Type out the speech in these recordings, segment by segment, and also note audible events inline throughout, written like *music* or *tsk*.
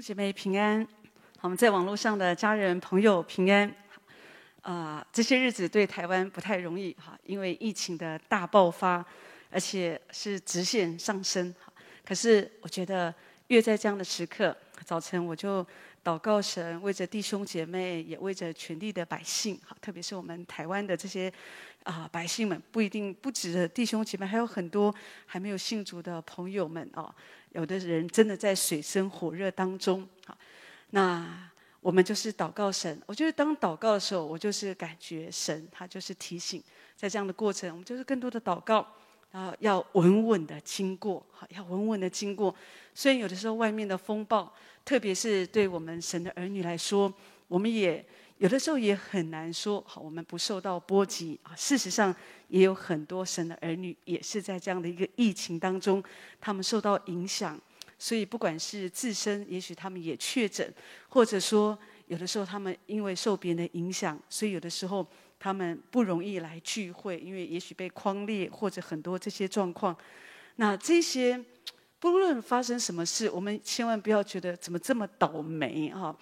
姐妹平安，我们在网络上的家人朋友平安。啊、呃，这些日子对台湾不太容易哈，因为疫情的大爆发，而且是直线上升。可是我觉得越在这样的时刻，早晨我就祷告神，为着弟兄姐妹，也为着全地的百姓，哈，特别是我们台湾的这些啊、百姓们，不一定不止的弟兄姐妹，还有很多还没有信主的朋友们哦。有的人真的在水深火热当中，好，那我们就是祷告神。我觉得当祷告的时候，我就是感觉神他就是提醒，在这样的过程，我们就是更多的祷告，然后要稳稳的经过，好，要稳稳的经过。虽然有的时候外面的风暴，特别是对我们神的儿女来说，我们也。有的时候也很难说，好，我们不受到波及啊。事实上，也有很多神的儿女也是在这样的一个疫情当中，他们受到影响。所以，不管是自身，也许他们也确诊，或者说，有的时候他们因为受别人的影响，所以有的时候他们不容易来聚会，因为也许被框列或者很多这些状况。那这些不论发生什么事，我们千万不要觉得怎么这么倒霉啊。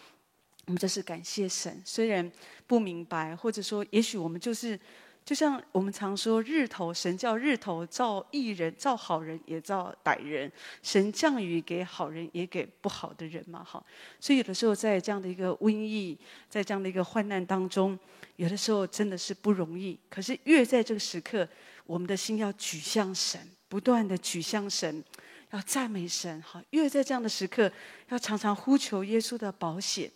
我们这是感谢神，虽然不明白，或者说，也许我们就是，就像我们常说，日头神叫日头照义人，照好人也照歹人，神降雨给好人也给不好的人嘛，哈。所以有的时候在这样的一个瘟疫，在这样的一个患难当中，有的时候真的是不容易。可是越在这个时刻，我们的心要举向神，不断的举向神，要赞美神，哈。越在这样的时刻，要常常呼求耶稣的保险。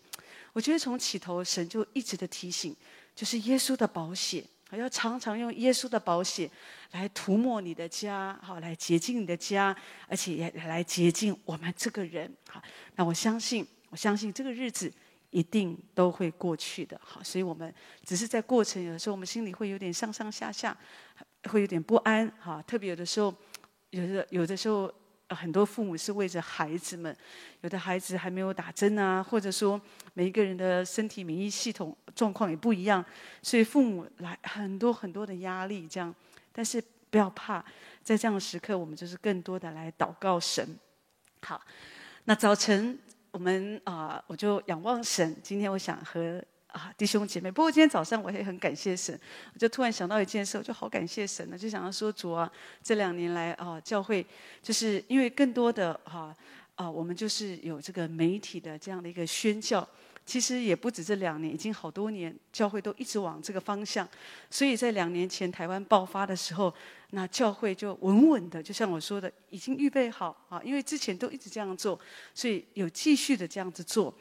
我觉得从起头，神就一直的提醒，就是耶稣的保险，要常常用耶稣的保险来涂抹你的家，好，来洁净你的家，而且也来洁净我们这个人。好，那我相信，我相信这个日子一定都会过去的。好，所以我们只是在过程，有的时候我们心里会有点上上下下，会有点不安。哈，特别有的时候，有的有的时候。很多父母是为着孩子们，有的孩子还没有打针啊，或者说每一个人的身体免疫系统状况也不一样，所以父母来很多很多的压力这样。但是不要怕，在这样的时刻，我们就是更多的来祷告神。好，那早晨我们啊、我就仰望神。今天我想和。啊，弟兄姐妹，不过今天早上我也很感谢神，我就突然想到一件事，我就好感谢神了，就想要说主啊，这两年来啊，教会就是因为更多的哈啊，我们就是有这个媒体的这样的一个宣教，其实也不止这两年，已经好多年，教会都一直往这个方向，所以在两年前台湾爆发的时候，那教会就稳稳的，就像我说的，已经预备好啊，因为之前都一直这样做，所以有继续的这样子做。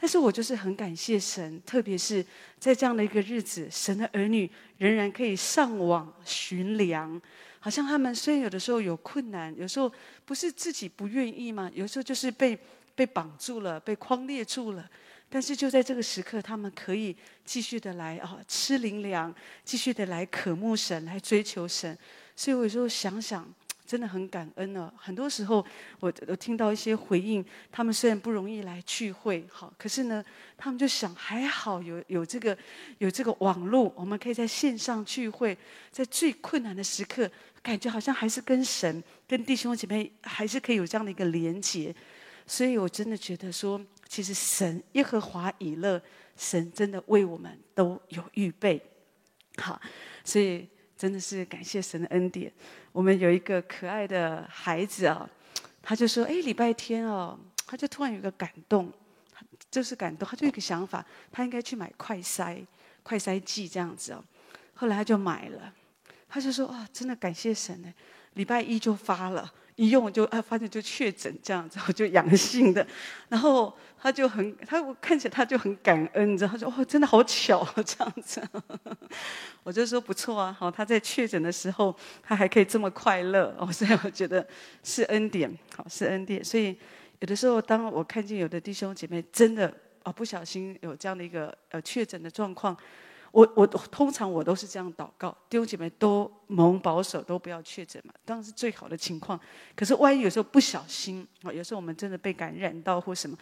但是我就是很感谢神，特别是在这样的一个日子，神的儿女仍然可以上网寻粮。好像他们虽然有的时候有困难，有时候不是自己不愿意吗？有时候就是被被绑住了，被框列住了。但是就在这个时刻，他们可以继续的来啊吃灵粮，继续的来渴慕神，来追求神。所以我有时候想想。真的很感恩呢。很多时候，我我听到一些回应，他们虽然不容易来聚会，好，可是呢，他们就想还好有有这个有这个网络，我们可以在线上聚会，在最困难的时刻，感觉好像还是跟神、跟弟兄姐妹还是可以有这样的一个连结。所以我真的觉得说，其实神耶和华以勒，神真的为我们都有预备。好，所以。真的是感谢神的恩典。我们有一个可爱的孩子啊，他就说：“哎，礼拜天哦，他就突然有个感动，就是感动，他就有一个想法，他应该去买快筛、快筛剂这样子哦。后来他就买了，他就说：‘啊，真的感谢神呢！’礼拜一就发了。”一用就啊，发现就确诊这样子，就阳性的，然后他就很，他我看起来他就很感恩，你知道，他说哦，真的好巧这样子，*laughs* 我就说不错啊，好，他在确诊的时候，他还可以这么快乐哦，所以我觉得是恩典，好是恩典，所以有的时候当我看见有的弟兄姐妹真的哦不小心有这样的一个呃确诊的状况。我我通常我都是这样祷告，弟兄姐妹都蒙保守，都不要确诊嘛，当然是最好的情况。可是万一有时候不小心啊，有时候我们真的被感染到或什么，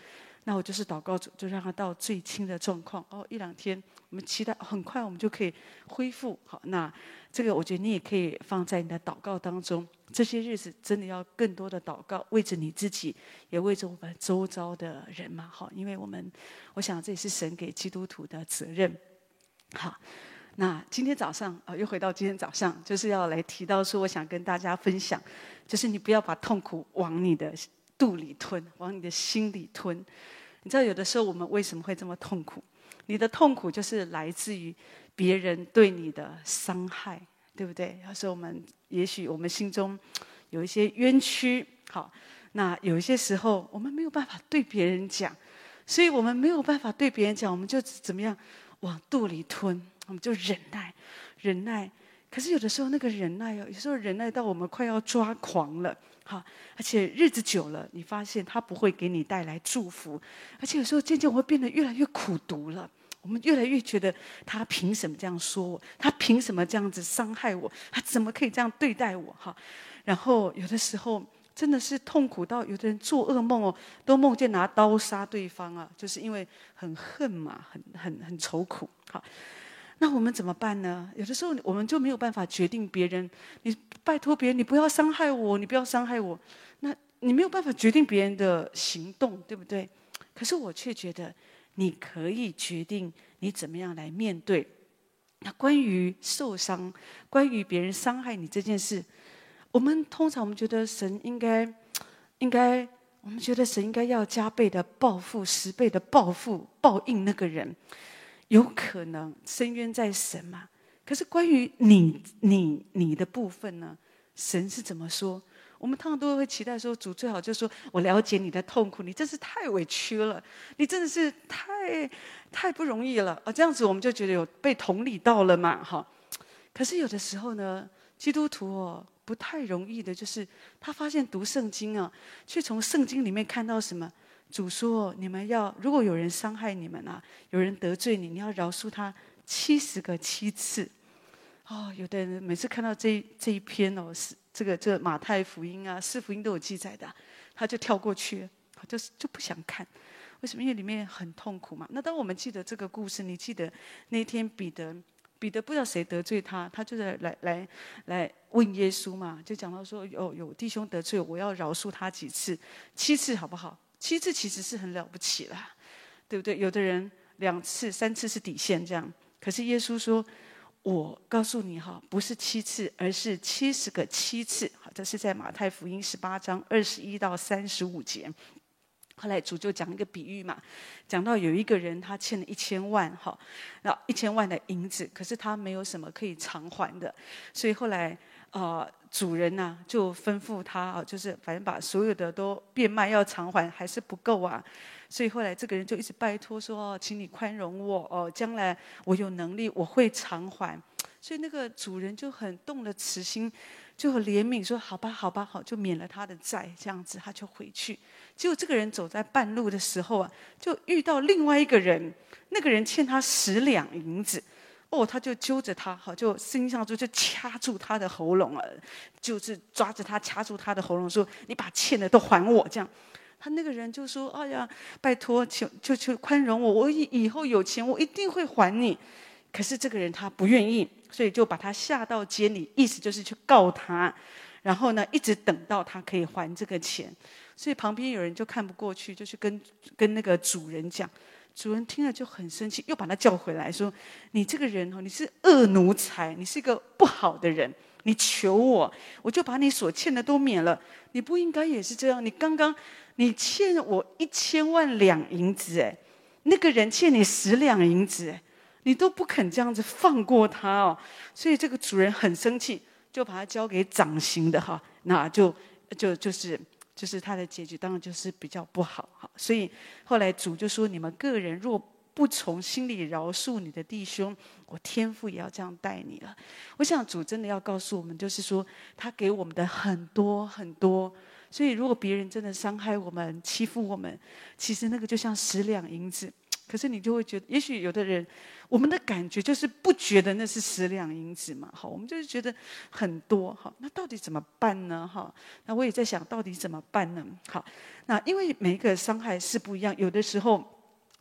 那我就是祷告主，就让他到最轻的状况。哦，一两天，我们期待很快我们就可以恢复。好，那这个我觉得你也可以放在你的祷告当中。这些日子真的要更多的祷告，为着你自己，也为着我们周遭的人嘛。好，因为我们，我想这也是神给基督徒的责任。好，那今天早上啊，又回到今天早上，就是要来提到说，我想跟大家分享，就是你不要把痛苦往你的肚里吞，往你的心里吞。你知道，有的时候我们为什么会这么痛苦？你的痛苦就是来自于别人对你的伤害，对不对？有时候我们，也许我们心中有一些冤屈，好，那有一些时候我们没有办法对别人讲，所以我们没有办法对别人讲，我们就怎么样往肚里吞，我们就忍耐，忍耐。可是有的时候那个忍耐哦，有时候忍耐到我们快要抓狂了。好，而且日子久了，你发现他不会给你带来祝福，而且有时候渐渐我会变得越来越苦毒了。我们越来越觉得他凭什么这样说我？他凭什么这样子伤害我？他怎么可以这样对待我？哈，然后有的时候真的是痛苦到有的人做噩梦哦，都梦见拿刀杀对方啊，就是因为很恨嘛，很很很愁苦。好。那我们怎么办呢？有的时候我们就没有办法决定别人。你拜托别人，你不要伤害我，你不要伤害我。那你没有办法决定别人的行动，对不对？可是我却觉得你可以决定你怎么样来面对。那关于受伤，关于别人伤害你这件事，我们通常我们觉得神应该，*tsk* 应该，我们觉得神应该要加倍的报复，十倍的报复，报应那个人。有可能深渊在神嘛？可是关于你、你、你的部分呢？神是怎么说？我们通常都会期待说，主最好就说：“我了解你的痛苦，你真是太委屈了，你真的是太太不容易了。”啊，这样子我们就觉得有被同理到了嘛，哈。可是有的时候呢，基督徒哦，不太容易的，就是他发现读圣经啊，却从圣经里面看到什么？主说：“你们要，如果有人伤害你们啊，有人得罪你，你要饶恕他七十个七次。”哦，有的人每次看到这这一篇哦，是这个这个马太福音啊，四福音都有记载的，他就跳过去，就是就不想看。为什么？因为里面很痛苦嘛。那当我们记得这个故事，你记得那天彼得，彼得不知道谁得罪他，他就在来来来问耶稣嘛，就讲到说：“哦，有弟兄得罪我，要饶恕他几次？七次好不好？”七次其实是很了不起了，对不对？有的人两次、三次是底线这样，可是耶稣说：“我告诉你哈，不是七次，而是七十个七次。”好，这是在马太福音十八章二十一到三十五节。后来主就讲一个比喻嘛，讲到有一个人他欠了一千万哈，那一千万的银子，可是他没有什么可以偿还的，所以后来。啊、主人呐、啊，就吩咐他啊，就是反正把所有的都变卖要偿还，还是不够啊。所以后来这个人就一直拜托说：“，请你宽容我哦，将来我有能力我会偿还。”所以那个主人就很动了慈心，就很怜悯说：“好吧，好吧，好，就免了他的债。”这样子他就回去。结果这个人走在半路的时候啊，就遇到另外一个人，那个人欠他十两银子。哦，他就揪着他，好，就伸上就就掐住他的喉咙了，就是抓着他掐住他的喉咙，说：“你把欠的都还我。”这样，他那个人就说：“哎呀，拜托，求就求宽容我，我以以后有钱，我一定会还你。”可是这个人他不愿意，所以就把他下到监里，意思就是去告他，然后呢，一直等到他可以还这个钱。所以旁边有人就看不过去，就去跟跟那个主人讲。主人听了就很生气，又把他叫回来，说：“你这个人哦，你是恶奴才，你是一个不好的人。你求我，我就把你所欠的都免了。你不应该也是这样。你刚刚你欠我一千万两银子，哎，那个人欠你十两银子，哎，你都不肯这样子放过他哦。所以这个主人很生气，就把他交给掌刑的哈，那就就就是。”就是他的结局，当然就是比较不好哈。所以后来主就说：“你们个人若不从心里饶恕你的弟兄，我天父也要这样待你了。”我想主真的要告诉我们，就是说他给我们的很多很多。所以如果别人真的伤害我们、欺负我们，其实那个就像十两银子，可是你就会觉得，也许有的人，我们的感觉就是不觉得那是十两银子嘛，好，我们就是觉得很多，好，那到底怎么办呢？哈，那我也在想到底怎么办呢？好，那因为每一个伤害是不一样，有的时候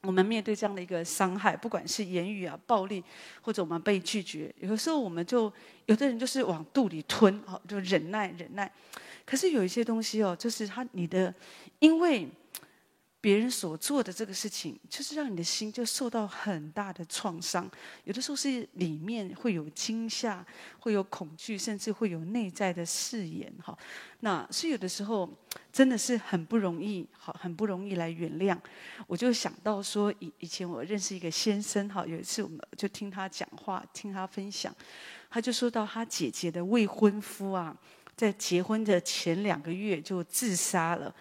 我们面对这样的一个伤害，不管是言语啊、暴力，或者我们被拒绝，有的时候我们就有的人就是往肚里吞，好，就忍耐忍耐。可是有一些东西哦，就是他你的，因为。别人所做的这个事情，就是让你的心就受到很大的创伤。有的时候是里面会有惊吓，会有恐惧，甚至会有内在的誓言。哈，那是有的时候真的是很不容易，好，很不容易来原谅。我就想到说，以以前我认识一个先生，哈，有一次我们就听他讲话，听他分享，他就说到他姐姐的未婚夫啊，在结婚的前两个月就自杀了。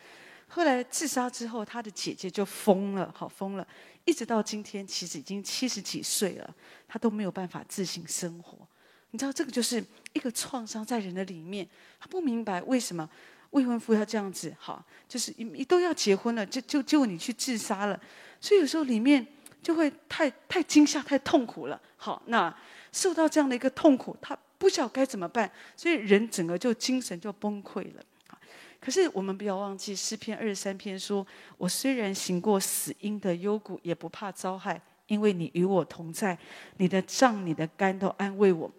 后来自杀之后，他的姐姐就疯了，好疯了，一直到今天，其实已经七十几岁了，他都没有办法自行生活。你知道，这个就是一个创伤在人的里面，他不明白为什么未婚夫要这样子，好，就是你都要结婚了，就就就你去自杀了，所以有时候里面就会太太惊吓、太痛苦了。好，那受到这样的一个痛苦，他不晓得该怎么办，所以人整个就精神就崩溃了。可是我们不要忘记诗篇二十三篇说：“我虽然行过死荫的幽谷，也不怕遭害，因为你与我同在，你的杖、你的竿都安慰我。”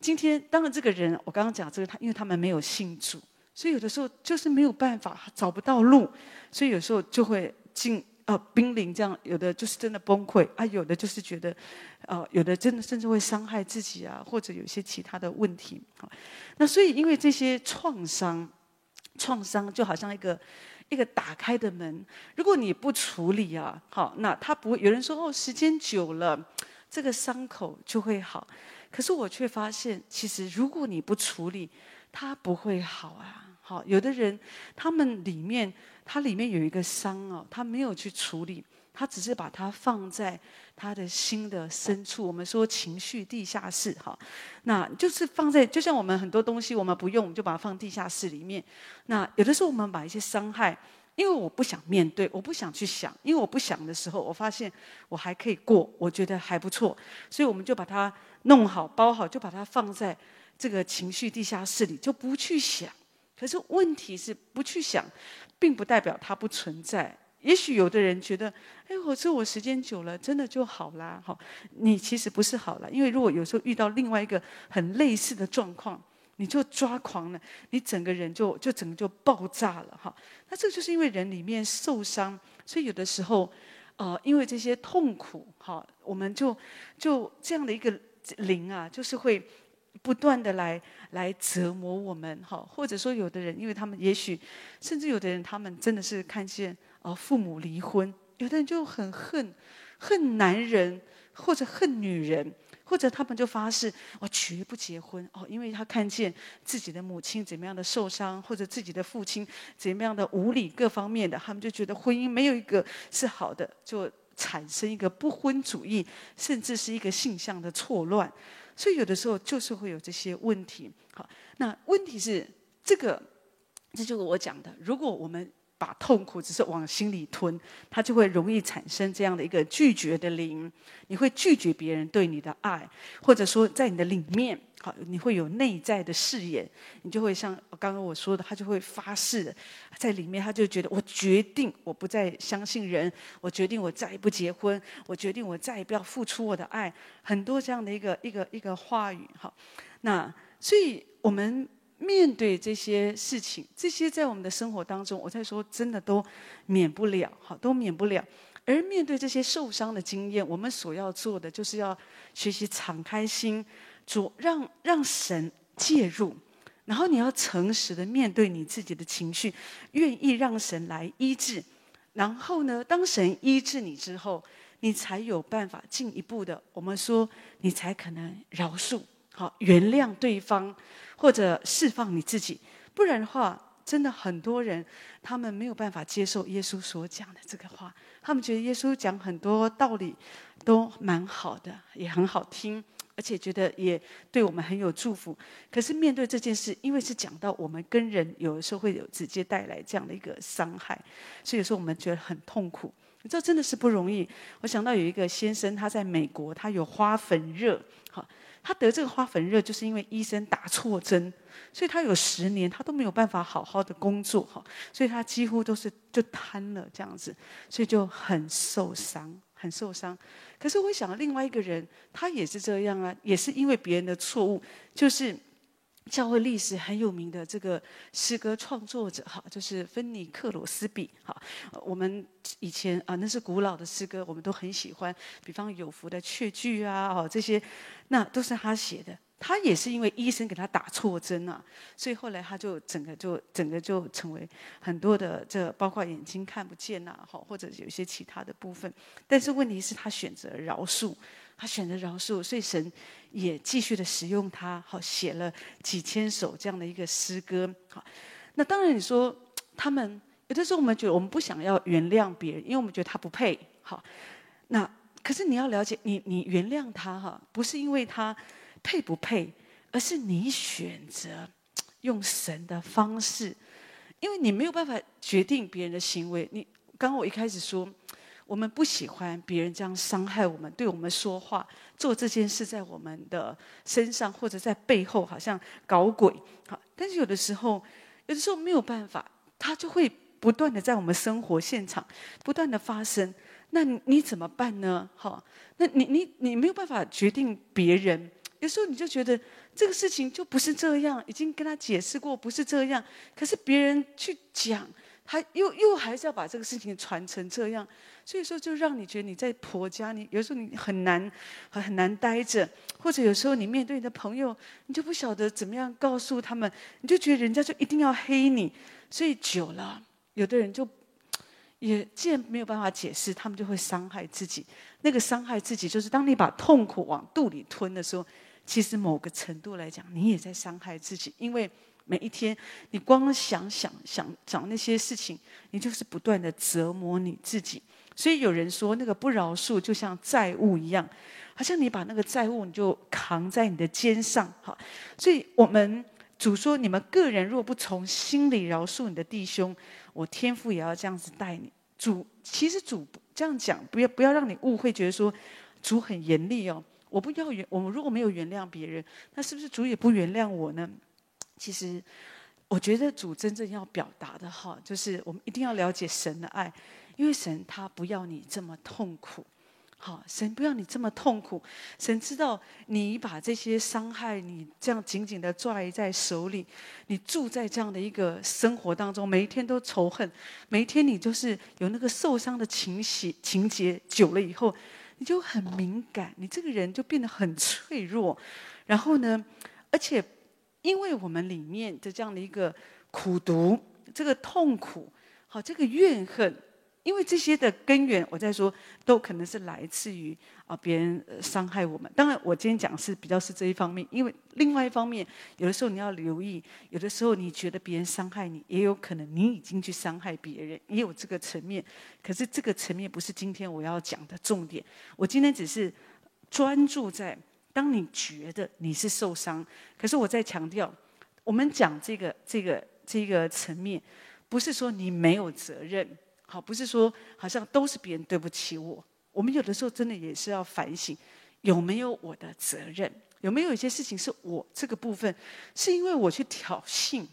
今天当然这个人，我刚刚讲这个他，因为他们没有信主，所以有的时候就是没有办法，找不到路，所以有时候就会进呃濒临这样，有的就是真的崩溃啊，有的就是觉得，呃，有的真的甚至会伤害自己啊，或者有一些其他的问题。那所以因为这些创伤。创伤就好像一个一个打开的门，如果你不处理啊，好，那他不会。有人说哦，时间久了，这个伤口就会好。可是我却发现，其实如果你不处理，它不会好啊。好，有的人他们里面，他里面有一个伤哦，他没有去处理。他只是把它放在他的心的深处，我们说情绪地下室，哈，那就是放在，就像我们很多东西我们不用，就把它放地下室里面。那有的时候我们把一些伤害，因为我不想面对，我不想去想，因为我不想的时候，我发现我还可以过，我觉得还不错，所以我们就把它弄好、包好，就把它放在这个情绪地下室里，就不去想。可是问题是，不去想，并不代表它不存在。也许有的人觉得，哎，我这我时间久了，真的就好啦。好，你其实不是好了，因为如果有时候遇到另外一个很类似的状况，你就抓狂了，你整个人就就整个就爆炸了。哈，那这就是因为人里面受伤，所以有的时候，呃，因为这些痛苦，哈，我们就就这样的一个灵啊，就是会不断的来来折磨我们，哈，或者说有的人，因为他们也许，甚至有的人，他们真的是看见。哦，父母离婚，有的人就很恨，恨男人或者恨女人，或者他们就发誓，我绝不结婚。哦，因为他看见自己的母亲怎么样的受伤，或者自己的父亲怎么样的无理，各方面的，他们就觉得婚姻没有一个是好的，就产生一个不婚主义，甚至是一个性向的错乱。所以有的时候就是会有这些问题。好，那问题是这个，这就是我讲的，如果我们。把痛苦只是往心里吞，它就会容易产生这样的一个拒绝的灵。你会拒绝别人对你的爱，或者说在你的里面，好，你会有内在的誓言，你就会像刚刚我说的，他就会发誓，在里面他就觉得我决定我不再相信人，我决定我再也不结婚，我决定我再也不要付出我的爱，很多这样的一个一个一个话语，好，那所以我们。面对这些事情，这些在我们的生活当中，我在说真的都免不了，好，都免不了。而面对这些受伤的经验，我们所要做的，就是要学习敞开心，主让让神介入，然后你要诚实的面对你自己的情绪，愿意让神来医治。然后呢，当神医治你之后，你才有办法进一步的，我们说你才可能饶恕。好，原谅对方，或者释放你自己，不然的话，真的很多人他们没有办法接受耶稣所讲的这个话。他们觉得耶稣讲很多道理都蛮好的，也很好听，而且觉得也对我们很有祝福。可是面对这件事，因为是讲到我们跟人有的时候会有直接带来这样的一个伤害，所以有时候我们觉得很痛苦。你知道真的是不容易。我想到有一个先生，他在美国，他有花粉热，好，他得这个花粉热就是因为医生打错针，所以他有十年他都没有办法好好的工作，哈，所以他几乎都是就瘫了这样子，所以就很受伤，很受伤。可是我想另外一个人，他也是这样啊，也是因为别人的错误，就是。教会历史很有名的这个诗歌创作者，哈，就是芬尼克罗斯比，哈，我们以前啊，那是古老的诗歌，我们都很喜欢，比方有福的雀句啊，哦，这些，那都是他写的。他也是因为医生给他打错针啊，所以后来他就整个就整个就成为很多的这包括眼睛看不见呐，哈，或者有一些其他的部分。但是问题是，他选择饶恕。他选择饶恕，所以神也继续的使用他，好写了几千首这样的一个诗歌。好，那当然你说 *tsk* 他们有的时候我们觉得我们不想要原谅别人，因为我们觉得他不配。好，那可是你要了解，你你原谅他哈，不是因为他配不配，而是你选择用神的方式，因为你没有办法决定别人的行为。你刚刚我一开始说。我们不喜欢别人这样伤害我们，对我们说话、做这件事，在我们的身上或者在背后，好像搞鬼。好，但是有的时候，有的时候没有办法，它就会不断的在我们生活现场不断的发生。那你怎么办呢？好，那你你你没有办法决定别人。有时候你就觉得这个事情就不是这样，已经跟他解释过不是这样，可是别人去讲。他又又还是要把这个事情传成这样，所以说就让你觉得你在婆家，你有时候你很难很很难待着，或者有时候你面对你的朋友，你就不晓得怎么样告诉他们，你就觉得人家就一定要黑你，所以久了，有的人就也既然没有办法解释，他们就会伤害自己。那个伤害自己，就是当你把痛苦往肚里吞的时候，其实某个程度来讲，你也在伤害自己，因为。每一天，你光想想想找那些事情，你就是不断的折磨你自己。所以有人说，那个不饶恕就像债务一样，好像你把那个债务你就扛在你的肩上。哈，所以我们主说，你们个人若不从心里饶恕你的弟兄，我天父也要这样子待你。主其实主这样讲，不要不要让你误会，觉得说主很严厉哦。我不要原我们如果没有原谅别人，那是不是主也不原谅我呢？其实，我觉得主真正要表达的哈，就是我们一定要了解神的爱，因为神他不要你这么痛苦，好，神不要你这么痛苦，神知道你把这些伤害你这样紧紧的拽在手里，你住在这样的一个生活当中，每一天都仇恨，每一天你就是有那个受伤的情绪情节，久了以后，你就很敏感，你这个人就变得很脆弱，然后呢，而且。因为我们里面的这样的一个苦毒，这个痛苦，好，这个怨恨，因为这些的根源，我在说，都可能是来自于啊别人伤害我们。当然，我今天讲是比较是这一方面，因为另外一方面，有的时候你要留意，有的时候你觉得别人伤害你，也有可能你已经去伤害别人，也有这个层面。可是这个层面不是今天我要讲的重点，我今天只是专注在。当你觉得你是受伤，可是我在强调，我们讲这个这个这个层面，不是说你没有责任，好，不是说好像都是别人对不起我。我们有的时候真的也是要反省，有没有我的责任？有没有一些事情是我这个部分，是因为我去挑衅，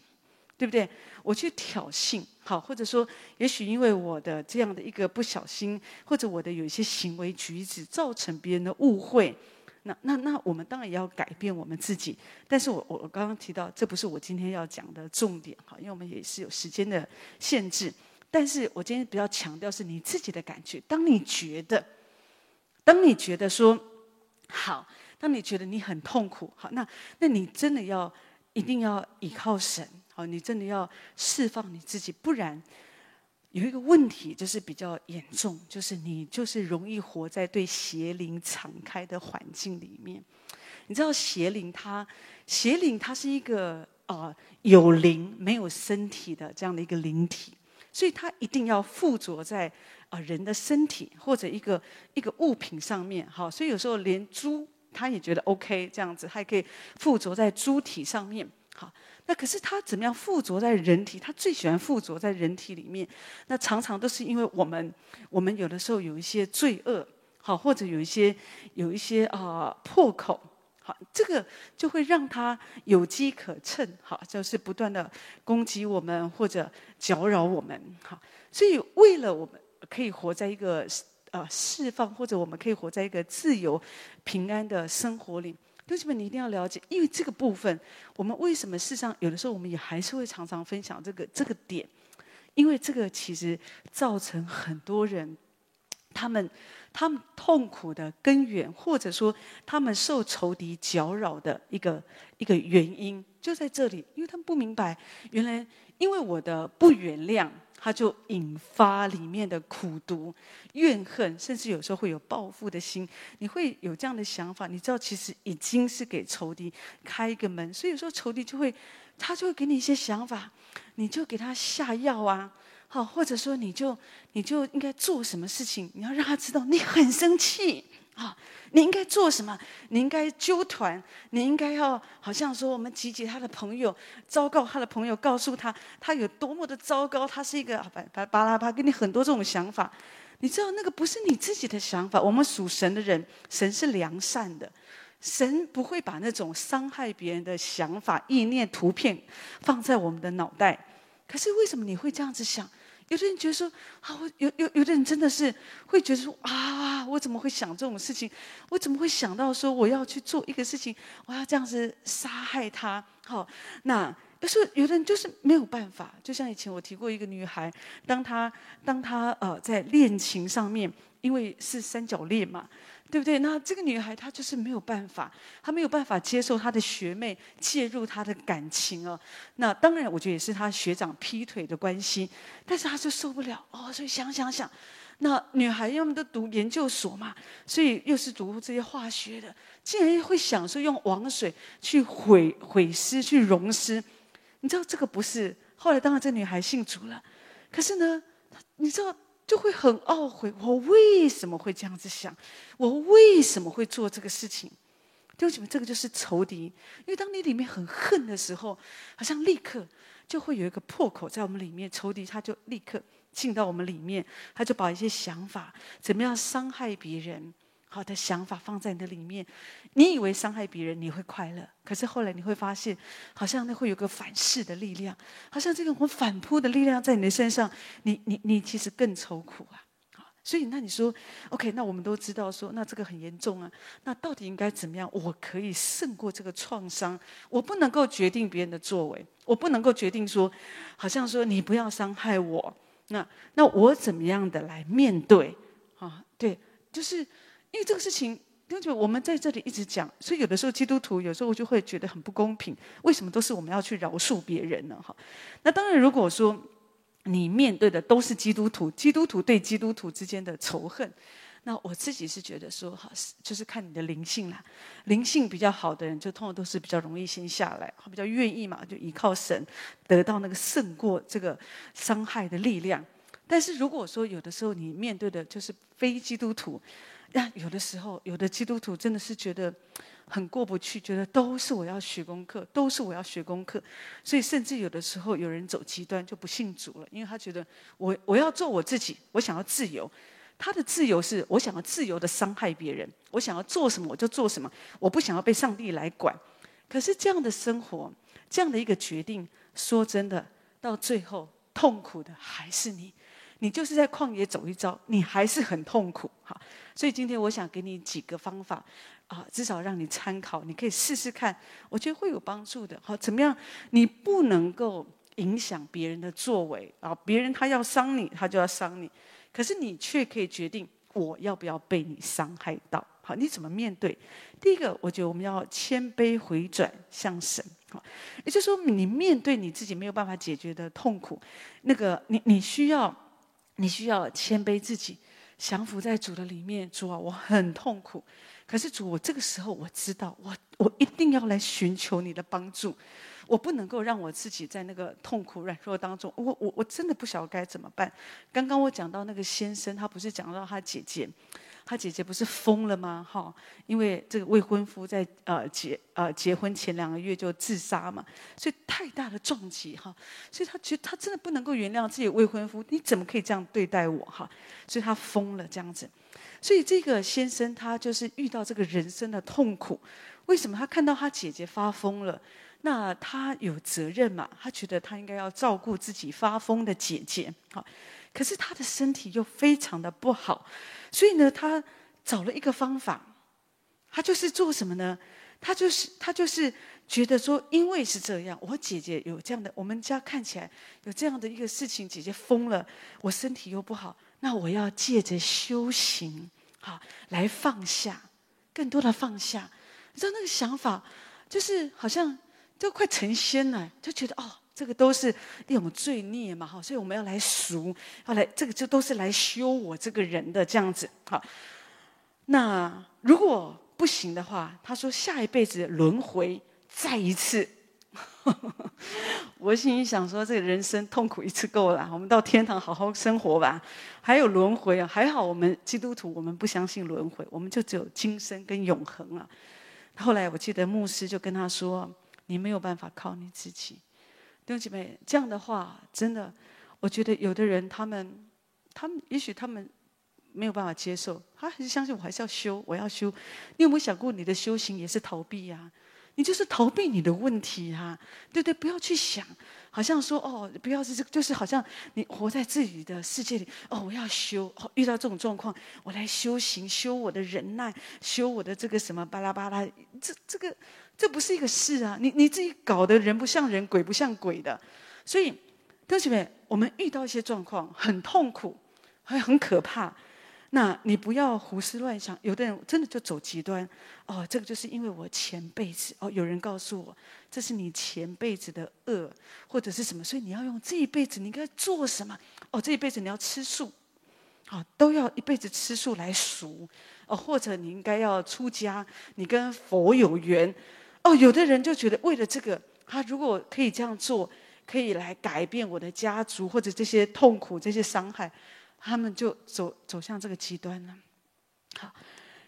对不对？我去挑衅，好，或者说，也许因为我的这样的一个不小心，或者我的有一些行为举止，造成别人的误会。那那那，我们当然也要改变我们自己。但是我我我刚刚提到，这不是我今天要讲的重点哈，因为我们也是有时间的限制。但是我今天比较强调是你自己的感觉。当你觉得，当你觉得说好，当你觉得你很痛苦，好，那那你真的要一定要依靠神，好，你真的要释放你自己，不然。有一个问题就是比较严重，就是你就是容易活在对邪灵敞开的环境里面。你知道邪灵它，邪灵它是一个啊、呃、有灵没有身体的这样的一个灵体，所以它一定要附着在啊、呃、人的身体或者一个一个物品上面。好，所以有时候连猪它也觉得 OK 这样子，还可以附着在猪体上面。好，那可是他怎么样附着在人体？他最喜欢附着在人体里面。那常常都是因为我们，我们有的时候有一些罪恶，好，或者有一些有一些啊、破口，好，这个就会让他有机可乘，好，就是不断的攻击我们或者搅扰我们，好。所以为了我们可以活在一个呃释放，或者我们可以活在一个自由平安的生活里。同学们，你一定要了解，因为这个部分，我们为什么事实上有的时候我们也还是会常常分享这个这个点，因为这个其实造成很多人他们他们痛苦的根源，或者说他们受仇敌搅扰的一个一个原因就在这里，因为他们不明白，原来因为我的不原谅。他就引发里面的苦毒、怨恨，甚至有时候会有报复的心。你会有这样的想法，你知道，其实已经是给仇敌开一个门。所以有时候仇敌就会，他就会给你一些想法，你就给他下药啊，好，或者说你就你就应该做什么事情，你要让他知道你很生气。啊，你应该做什么？你应该纠团，你应该要好像说我们集结他的朋友，昭告他的朋友，告诉他他有多么的糟糕，他是一个巴巴巴拉巴，给你很多这种想法。你知道那个不是你自己的想法。我们属神的人，神是良善的，神不会把那种伤害别人的想法、意念、图片放在我们的脑袋。可是为什么你会这样子想？有的人觉得说，啊，我有有有的人真的是会觉得说，啊，我怎么会想这种事情？我怎么会想到说我要去做一个事情，我要这样子杀害他？好，那有时候有的人就是没有办法。就像以前我提过一个女孩，当她当她呃在恋情上面，因为是三角恋嘛。对不对？那这个女孩她就是没有办法，她没有办法接受她的学妹介入她的感情哦。那当然，我觉得也是她学长劈腿的关系，但是她就受不了哦。所以想想想，那女孩要么都读研究所嘛，所以又是读这些化学的，竟然会想说用王水去毁毁尸、去溶尸，你知道这个不是？后来当然这女孩信主了，可是呢，你知道？就会很懊悔，我为什么会这样子想？我为什么会做这个事情？弟兄姐妹，这个就是仇敌。因为当你里面很恨的时候，好像立刻就会有一个破口在我们里面，仇敌他就立刻进到我们里面，他就把一些想法，怎么样伤害别人。好的想法放在你的里面，你以为伤害别人你会快乐，可是后来你会发现，好像那会有个反噬的力量，好像这个我反扑的力量在你的身上，你你你其实更愁苦啊！所以那你说，OK，那我们都知道说，那这个很严重啊，那到底应该怎么样？我可以胜过这个创伤？我不能够决定别人的作为，我不能够决定说，好像说你不要伤害我，那那我怎么样的来面对？啊，对，就是。因为这个事情，因为我们在这里一直讲，所以有的时候基督徒有时候就会觉得很不公平。为什么都是我们要去饶恕别人呢？哈，那当然，如果说你面对的都是基督徒，基督徒对基督徒之间的仇恨，那我自己是觉得说，哈，就是看你的灵性啦。灵性比较好的人，就通常都是比较容易先下来，比较愿意嘛，就依靠神得到那个胜过这个伤害的力量。但是如果说有的时候你面对的就是非基督徒，那有的时候，有的基督徒真的是觉得很过不去，觉得都是我要学功课，都是我要学功课，所以甚至有的时候有人走极端就不信主了，因为他觉得我我要做我自己，我想要自由，他的自由是我想要自由的伤害别人，我想要做什么我就做什么，我不想要被上帝来管。可是这样的生活，这样的一个决定，说真的，到最后痛苦的还是你。你就是在旷野走一遭，你还是很痛苦哈。所以今天我想给你几个方法啊，至少让你参考，你可以试试看，我觉得会有帮助的。好，怎么样？你不能够影响别人的作为啊，别人他要伤你，他就要伤你，可是你却可以决定我要不要被你伤害到。好，你怎么面对？第一个，我觉得我们要谦卑回转向神。好，也就是说，你面对你自己没有办法解决的痛苦，那个你你需要。你需要谦卑自己，降服在主的里面。主啊，我很痛苦，可是主，我这个时候我知道，我我一定要来寻求你的帮助。我不能够让我自己在那个痛苦软弱当中，我我我真的不晓得该怎么办。刚刚我讲到那个先生，他不是讲到他姐姐，他姐姐不是疯了吗？哈，因为这个未婚夫在呃结呃结婚前两个月就自杀嘛，所以太大的撞击哈，所以他觉得他真的不能够原谅自己未婚夫，你怎么可以这样对待我哈？所以他疯了这样子，所以这个先生他就是遇到这个人生的痛苦，为什么他看到他姐姐发疯了？那他有责任嘛？他觉得他应该要照顾自己发疯的姐姐，好，可是他的身体又非常的不好，所以呢，他找了一个方法，他就是做什么呢？他就是他就是觉得说，因为是这样，我姐姐有这样的，我们家看起来有这样的一个事情，姐姐疯了，我身体又不好，那我要借着修行，好，来放下，更多的放下。你知道那个想法，就是好像。都快成仙了，就觉得哦，这个都是一种罪孽嘛，哈，所以我们要来赎，要来这个就都是来修我这个人的这样子，好。那如果不行的话，他说下一辈子轮回再一次。*laughs* 我心里想说，这个人生痛苦一次够了，我们到天堂好好生活吧。还有轮回啊，还好我们基督徒我们不相信轮回，我们就只有今生跟永恒啊。后来我记得牧师就跟他说。你没有办法靠你自己，弟兄姐妹，这样的话，真的，我觉得有的人他们，他们也许他们没有办法接受，他还是相信我还是要修，我要修。你有没有想过，你的修行也是逃避呀？你就是逃避你的问题啊，对对，不要去想。好像说哦，不要是这个，就是好像你活在自己的世界里哦。我要修，遇到这种状况，我来修行，修我的忍耐，修我的这个什么巴拉巴拉。这这个这不是一个事啊！你你自己搞得人不像人，鬼不像鬼的。所以，同学们，我们遇到一些状况很痛苦，还很可怕。那你不要胡思乱想，有的人真的就走极端，哦，这个就是因为我前辈子哦，有人告诉我，这是你前辈子的恶，或者是什么，所以你要用这一辈子你应该做什么？哦，这一辈子你要吃素，哦，都要一辈子吃素来赎，哦，或者你应该要出家，你跟佛有缘，哦，有的人就觉得为了这个，他如果可以这样做，可以来改变我的家族或者这些痛苦、这些伤害。他们就走走向这个极端了。好，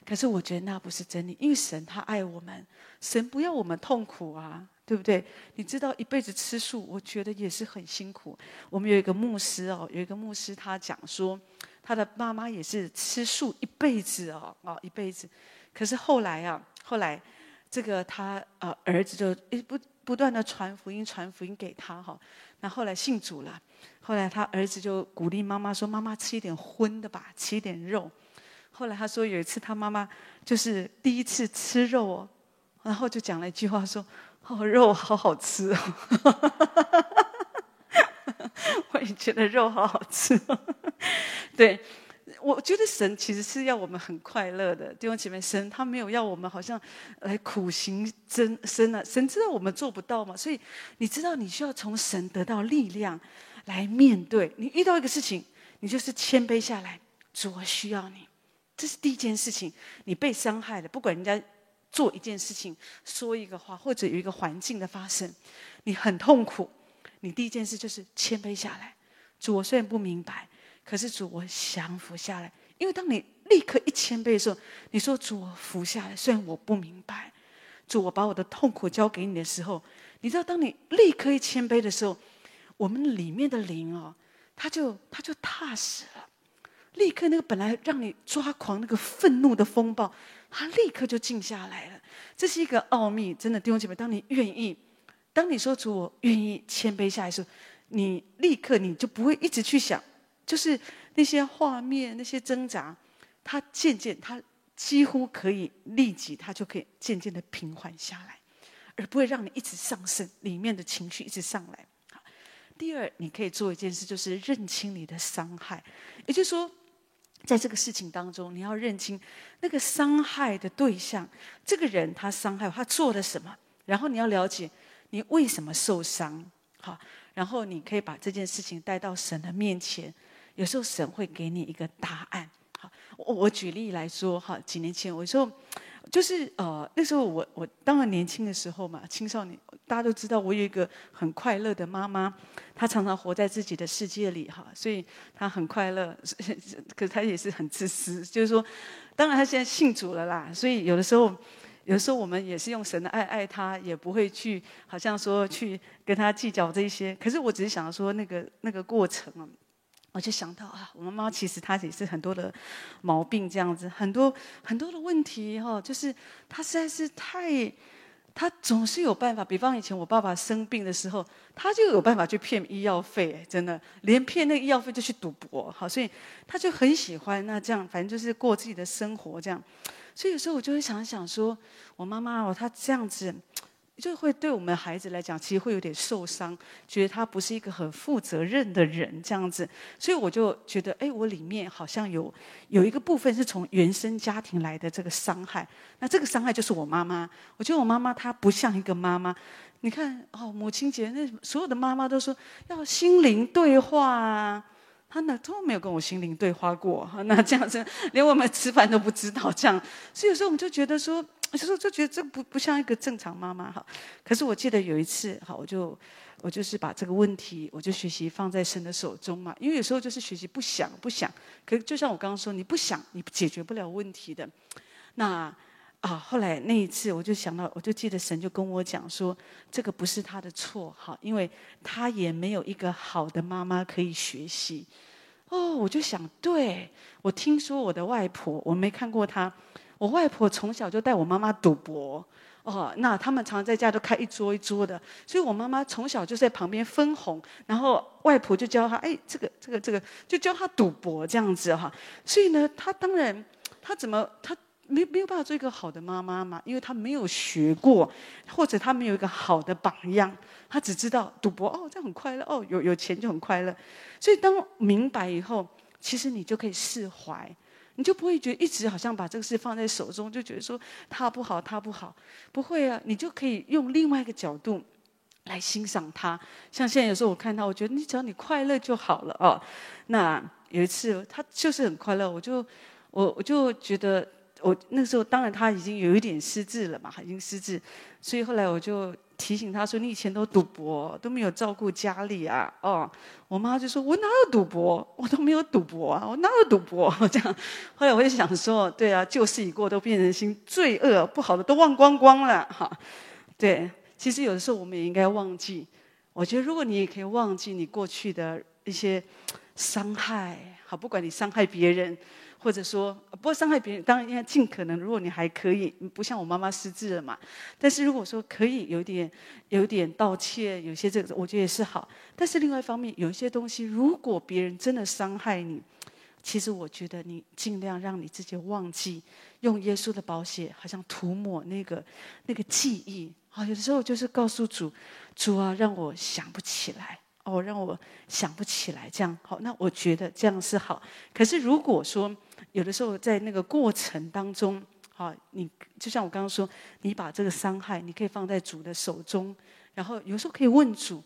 可是我觉得那不是真理，因为神他爱我们，神不要我们痛苦啊，对不对？你知道一辈子吃素，我觉得也是很辛苦。我们有一个牧师哦，有一个牧师他讲说，他的妈妈也是吃素一辈子哦，哦一辈子。可是后来啊，后来这个他呃儿子就一不不断的传福音，传福音给他哈。那后来信主了。后来他儿子就鼓励妈妈说：“妈妈吃一点荤的吧，吃一点肉。”后来他说有一次他妈妈就是第一次吃肉哦，然后就讲了一句话说：“哦，肉好好吃哦。*laughs* ”我也觉得肉好好吃哦。*laughs* 对，我觉得神其实是要我们很快乐的，弟兄姐妹，神他没有要我们好像来苦行真身啊，神知道我们做不到嘛，所以你知道你需要从神得到力量。来面对你遇到一个事情，你就是谦卑下来。主，我需要你，这是第一件事情。你被伤害了，不管人家做一件事情、说一个话，或者有一个环境的发生，你很痛苦。你第一件事就是谦卑下来。主，我虽然不明白，可是主，我降服下来。因为当你立刻一谦卑的时候，你说主，我服下来。虽然我不明白，主，我把我的痛苦交给你的时候，你知道，当你立刻一谦卑的时候。我们里面的灵哦，他就他就踏实了，立刻那个本来让你抓狂那个愤怒的风暴，它立刻就静下来了。这是一个奥秘，真的弟兄姐妹，当你愿意，当你说出我愿意谦卑下来的时候，你立刻你就不会一直去想，就是那些画面那些挣扎，它渐渐它几乎可以立即，它就可以渐渐的平缓下来，而不会让你一直上升，里面的情绪一直上来。第二，你可以做一件事，就是认清你的伤害。也就是说，在这个事情当中，你要认清那个伤害的对象，这个人他伤害，他做了什么，然后你要了解你为什么受伤。好，然后你可以把这件事情带到神的面前，有时候神会给你一个答案。好，我我举例来说，哈，几年前我说。就是呃，那时候我我当然年轻的时候嘛，青少年，大家都知道我有一个很快乐的妈妈，她常常活在自己的世界里哈，所以她很快乐，*laughs* 可是她也是很自私，就是说，当然她现在信主了啦，所以有的时候，有的时候我们也是用神的爱爱她，也不会去好像说去跟她计较这些，可是我只是想说那个那个过程啊。我就想到啊，我妈妈其实她也是很多的毛病这样子，很多很多的问题哈，就是她实在是太，她总是有办法。比方以前我爸爸生病的时候，她就有办法去骗医药费，真的连骗那个医药费就去赌博，好，所以她就很喜欢那这样，反正就是过自己的生活这样。所以有时候我就会想想说，我妈妈哦，她这样子。就会对我们孩子来讲，其实会有点受伤，觉得他不是一个很负责任的人这样子，所以我就觉得，哎，我里面好像有有一个部分是从原生家庭来的这个伤害，那这个伤害就是我妈妈。我觉得我妈妈她不像一个妈妈。你看哦，母亲节那所有的妈妈都说要心灵对话啊，她哪都没有跟我心灵对话过，*laughs* 那这样子连我们吃饭都不知道这样，所以有时候我们就觉得说。就说就觉得这不不像一个正常妈妈哈，可是我记得有一次哈，我就我就是把这个问题，我就学习放在神的手中嘛。因为有时候就是学习不想不想，可是就像我刚刚说，你不想你解决不了问题的。那啊，后来那一次我就想到，我就记得神就跟我讲说，这个不是他的错哈，因为他也没有一个好的妈妈可以学习。哦，我就想，对，我听说我的外婆，我没看过她。我外婆从小就带我妈妈赌博，哦，那他们常常在家都开一桌一桌的，所以我妈妈从小就在旁边分红，然后外婆就教她，哎，这个这个这个，就教她赌博这样子哈。所以呢，她当然，她怎么她没没有办法做一个好的妈妈嘛？因为她没有学过，或者她没有一个好的榜样，她只知道赌博哦，这样很快乐哦，有有钱就很快乐。所以当明白以后，其实你就可以释怀。你就不会觉得一直好像把这个事放在手中，就觉得说他不好，他不好，不会啊，你就可以用另外一个角度来欣赏他。像现在有时候我看到，我觉得你只要你快乐就好了哦。那有一次他就是很快乐，我就我我就觉得我那时候当然他已经有一点失智了嘛，已经失智，所以后来我就。提醒他说：“你以前都赌博，都没有照顾家里啊！”哦，我妈就说：“我哪有赌博？我都没有赌博啊！我哪有赌博？”这样，后来我就想说：“对啊，旧事已过，都变成新，罪恶不好的都忘光光了。”哈，对，其实有的时候我们也应该忘记。我觉得，如果你也可以忘记你过去的一些伤害，好，不管你伤害别人。或者说，不会伤害别人，当然应该尽可能。如果你还可以，不像我妈妈失智了嘛。但是如果说可以有点、有点道歉，有些这个，我觉得也是好。但是另外一方面，有一些东西，如果别人真的伤害你，其实我觉得你尽量让你自己忘记，用耶稣的宝血，好像涂抹那个那个记忆。啊，有的时候就是告诉主，主啊，让我想不起来。哦，让我想不起来，这样好。那我觉得这样是好。可是如果说有的时候在那个过程当中，好，你就像我刚刚说，你把这个伤害，你可以放在主的手中，然后有时候可以问主，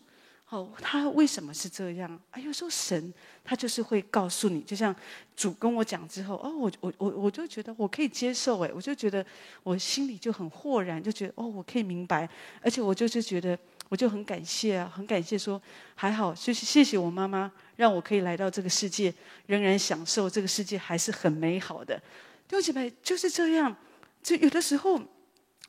哦，他为什么是这样？啊，有时候神他就是会告诉你，就像主跟我讲之后，哦，我我我我就觉得我可以接受，哎，我就觉得我心里就很豁然，就觉得哦，我可以明白，而且我就是觉得。我就很感谢啊，很感谢说还好，就是谢谢我妈妈，让我可以来到这个世界，仍然享受这个世界还是很美好的。弟兄姐妹就是这样，就有的时候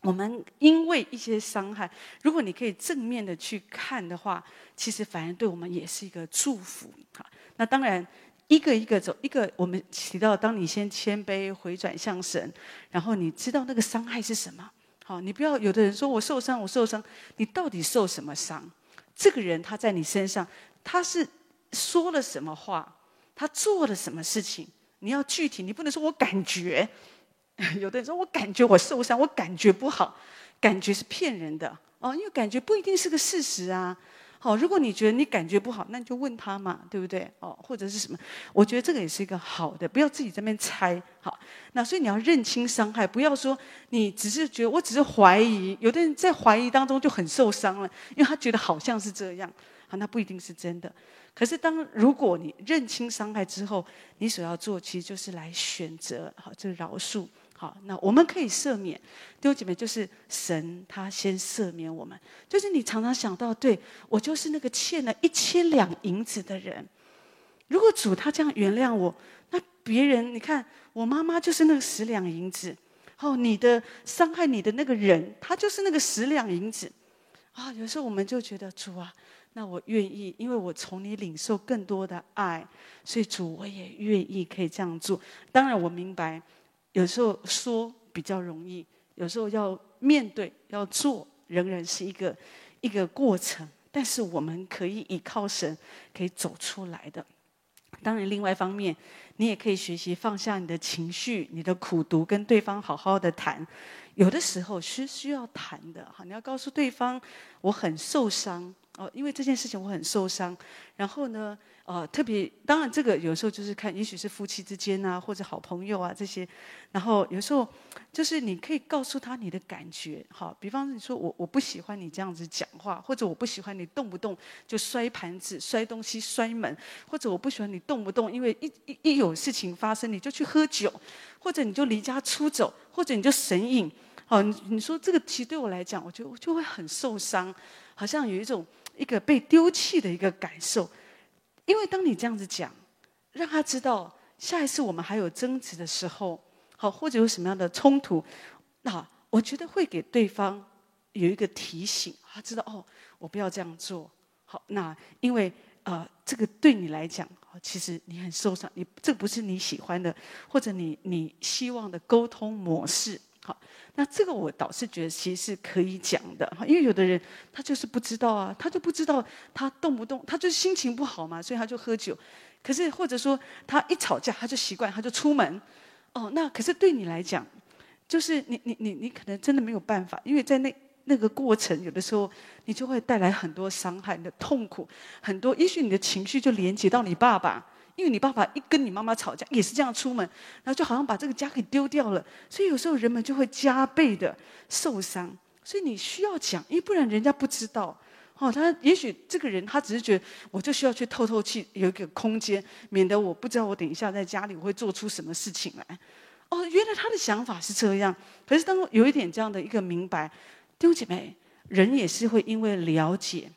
我们因为一些伤害，如果你可以正面的去看的话，其实反而对我们也是一个祝福。哈，那当然一个一个走，一个我们提到，当你先谦卑回转向神，然后你知道那个伤害是什么。好，你不要有的人说我受伤，我受伤，你到底受什么伤？这个人他在你身上，他是说了什么话？他做了什么事情？你要具体，你不能说我感觉。*laughs* 有的人说我感觉我受伤，我感觉不好，感觉是骗人的哦，因为感觉不一定是个事实啊。好，如果你觉得你感觉不好，那你就问他嘛，对不对？哦，或者是什么？我觉得这个也是一个好的，不要自己在那边猜。好，那所以你要认清伤害，不要说你只是觉得，我只是怀疑。有的人在怀疑当中就很受伤了，因为他觉得好像是这样，好，那不一定是真的。可是当如果你认清伤害之后，你所要做其实就是来选择好，这饶恕，好，那我们可以赦免。弟兄姐妹，就是神他先赦免我们，就是你常常想到，对，我就是那个欠了一千两银子的人。如果主他这样原谅我，那别人你看，我妈妈就是那个十两银子。哦，你的伤害你的那个人，他就是那个十两银子。啊，有时候我们就觉得主啊，那我愿意，因为我从你领受更多的爱，所以主我也愿意可以这样做。当然我明白，有时候说比较容易，有时候要面对要做，仍然是一个一个过程。但是我们可以依靠神，可以走出来的。当然，另外一方面，你也可以学习放下你的情绪、你的苦读，跟对方好好的谈。有的时候是需要谈的，哈，你要告诉对方，我很受伤哦，因为这件事情我很受伤。然后呢，呃，特别当然这个有时候就是看，也许是夫妻之间啊，或者好朋友啊这些。然后有时候就是你可以告诉他你的感觉，哈，比方说你说我我不喜欢你这样子讲话，或者我不喜欢你动不动就摔盘子、摔东西、摔门，或者我不喜欢你动不动因为一一一有事情发生你就去喝酒，或者你就离家出走，或者你就神隐。好，你你说这个其实对我来讲，我就我就会很受伤，好像有一种一个被丢弃的一个感受。因为当你这样子讲，让他知道下一次我们还有争执的时候，好，或者有什么样的冲突，那我觉得会给对方有一个提醒，他知道哦，我不要这样做。好，那因为呃，这个对你来讲，其实你很受伤，你这不是你喜欢的，或者你你希望的沟通模式。好，那这个我倒是觉得其实是可以讲的哈，因为有的人他就是不知道啊，他就不知道他动不动他就是心情不好嘛，所以他就喝酒。可是或者说他一吵架他就习惯他就出门，哦，那可是对你来讲，就是你你你你可能真的没有办法，因为在那那个过程有的时候你就会带来很多伤害、你的痛苦，很多也许你的情绪就连接到你爸爸。因为你爸爸一跟你妈妈吵架，也是这样出门，然后就好像把这个家给丢掉了，所以有时候人们就会加倍的受伤。所以你需要讲，因为不然人家不知道。哦，他也许这个人他只是觉得，我就需要去透透气，有一个空间，免得我不知道我等一下在家里我会做出什么事情来。哦，原来他的想法是这样。可是当有一点这样的一个明白，弟兄姐妹，人也是会因为了解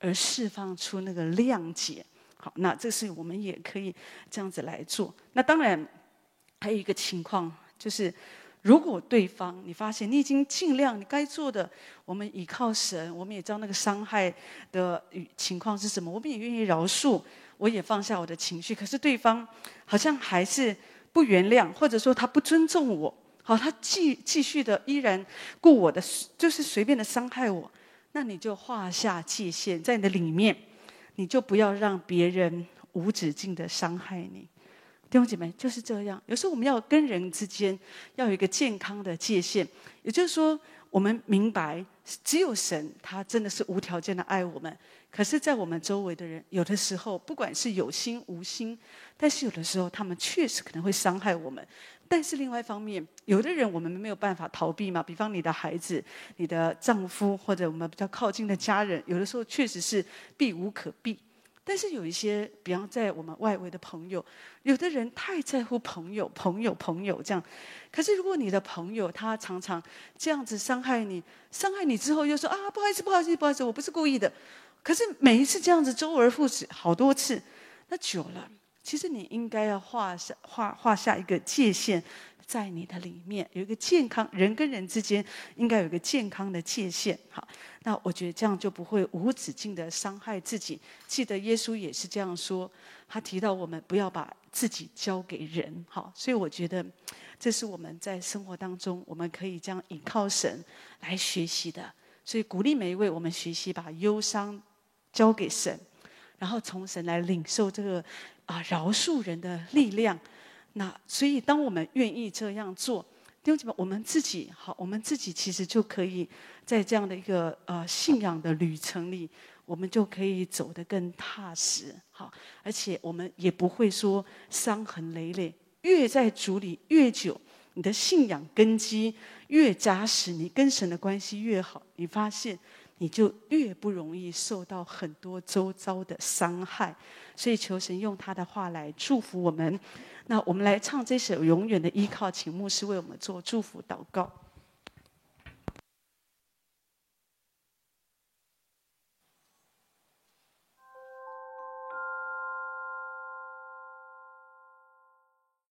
而释放出那个谅解。好，那这是我们也可以这样子来做。那当然，还有一个情况就是，如果对方你发现你已经尽量你该做的，我们倚靠神，我们也知道那个伤害的情况是什么，我们也愿意饶恕，我也放下我的情绪。可是对方好像还是不原谅，或者说他不尊重我，好，他继继续的依然顾我的，就是随便的伤害我，那你就画下界限，在你的里面。你就不要让别人无止境的伤害你，弟兄姐妹，就是这样。有时候我们要跟人之间要有一个健康的界限，也就是说，我们明白只有神他真的是无条件的爱我们。可是，在我们周围的人，有的时候不管是有心无心，但是有的时候他们确实可能会伤害我们。但是另外一方面，有的人我们没有办法逃避嘛，比方你的孩子、你的丈夫或者我们比较靠近的家人，有的时候确实是避无可避。但是有一些，比方在我们外围的朋友，有的人太在乎朋友、朋友、朋友这样。可是如果你的朋友他常常这样子伤害你，伤害你之后又说啊，不好意思，不好意思，不好意思，我不是故意的。可是每一次这样子周而复始好多次，那久了。其实你应该要画下画画下一个界限，在你的里面有一个健康，人跟人之间应该有一个健康的界限。好，那我觉得这样就不会无止境的伤害自己。记得耶稣也是这样说，他提到我们不要把自己交给人。好，所以我觉得这是我们在生活当中我们可以这样依靠神来学习的。所以鼓励每一位我们学习把忧伤交给神，然后从神来领受这个。啊，饶恕人的力量。那所以，当我们愿意这样做，弟兄姐妹，我们自己好，我们自己其实就可以在这样的一个呃信仰的旅程里，我们就可以走得更踏实。好，而且我们也不会说伤痕累累。越在主里越久，你的信仰根基越扎实，你跟神的关系越好，你发现。你就越不容易受到很多周遭的伤害。所以求神用他的话来祝福我们。那我们来唱这首《永远的依靠》，请牧师为我们做祝福祷告。